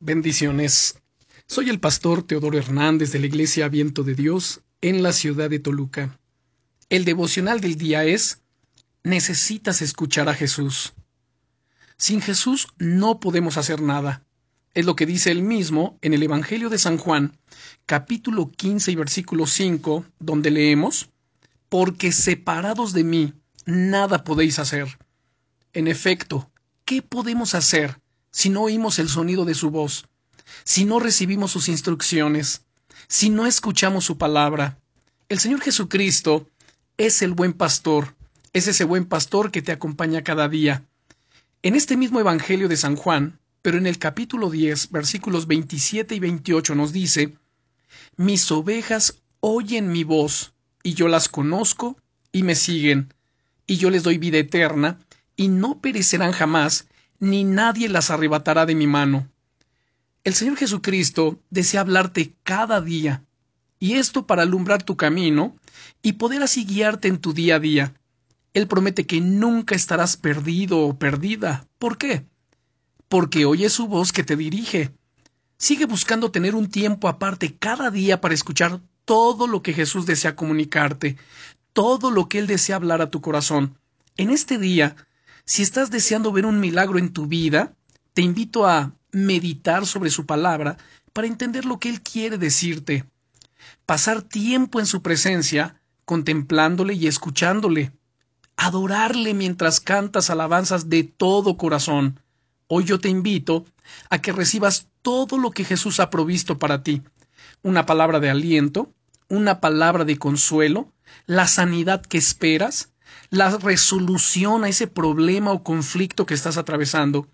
Bendiciones. Soy el pastor Teodoro Hernández de la Iglesia Viento de Dios en la ciudad de Toluca. El devocional del día es Necesitas escuchar a Jesús. Sin Jesús no podemos hacer nada. Es lo que dice él mismo en el Evangelio de San Juan, capítulo 15 y versículo 5, donde leemos, Porque separados de mí, nada podéis hacer. En efecto, ¿qué podemos hacer si no oímos el sonido de su voz, si no recibimos sus instrucciones, si no escuchamos su palabra. El Señor Jesucristo es el buen pastor, es ese buen pastor que te acompaña cada día. En este mismo Evangelio de San Juan, pero en el capítulo 10, versículos 27 y 28 nos dice, Mis ovejas oyen mi voz, y yo las conozco, y me siguen, y yo les doy vida eterna, y no perecerán jamás, ni nadie las arrebatará de mi mano. El Señor Jesucristo desea hablarte cada día, y esto para alumbrar tu camino y poder así guiarte en tu día a día. Él promete que nunca estarás perdido o perdida. ¿Por qué? Porque oye su voz que te dirige. Sigue buscando tener un tiempo aparte cada día para escuchar todo lo que Jesús desea comunicarte, todo lo que Él desea hablar a tu corazón. En este día, si estás deseando ver un milagro en tu vida, te invito a meditar sobre su palabra para entender lo que Él quiere decirte. Pasar tiempo en su presencia, contemplándole y escuchándole. Adorarle mientras cantas alabanzas de todo corazón. Hoy yo te invito a que recibas todo lo que Jesús ha provisto para ti. Una palabra de aliento, una palabra de consuelo, la sanidad que esperas, la resolución a ese problema o conflicto que estás atravesando.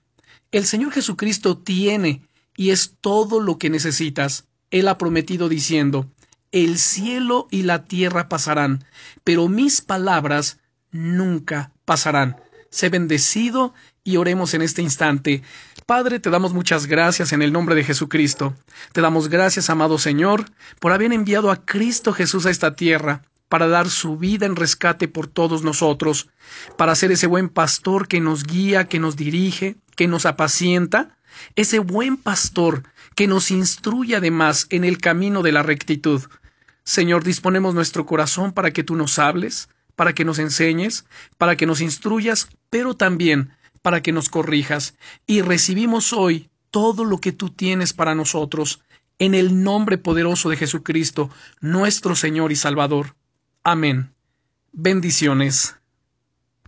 El Señor Jesucristo tiene y es todo lo que necesitas. Él ha prometido diciendo, el cielo y la tierra pasarán, pero mis palabras nunca pasarán. Sé bendecido y oremos en este instante. Padre, te damos muchas gracias en el nombre de Jesucristo. Te damos gracias, amado Señor, por haber enviado a Cristo Jesús a esta tierra para dar su vida en rescate por todos nosotros, para ser ese buen pastor que nos guía, que nos dirige, que nos apacienta, ese buen pastor que nos instruye además en el camino de la rectitud. Señor, disponemos nuestro corazón para que tú nos hables, para que nos enseñes, para que nos instruyas, pero también para que nos corrijas, y recibimos hoy todo lo que tú tienes para nosotros, en el nombre poderoso de Jesucristo, nuestro Señor y Salvador. Amén. Bendiciones.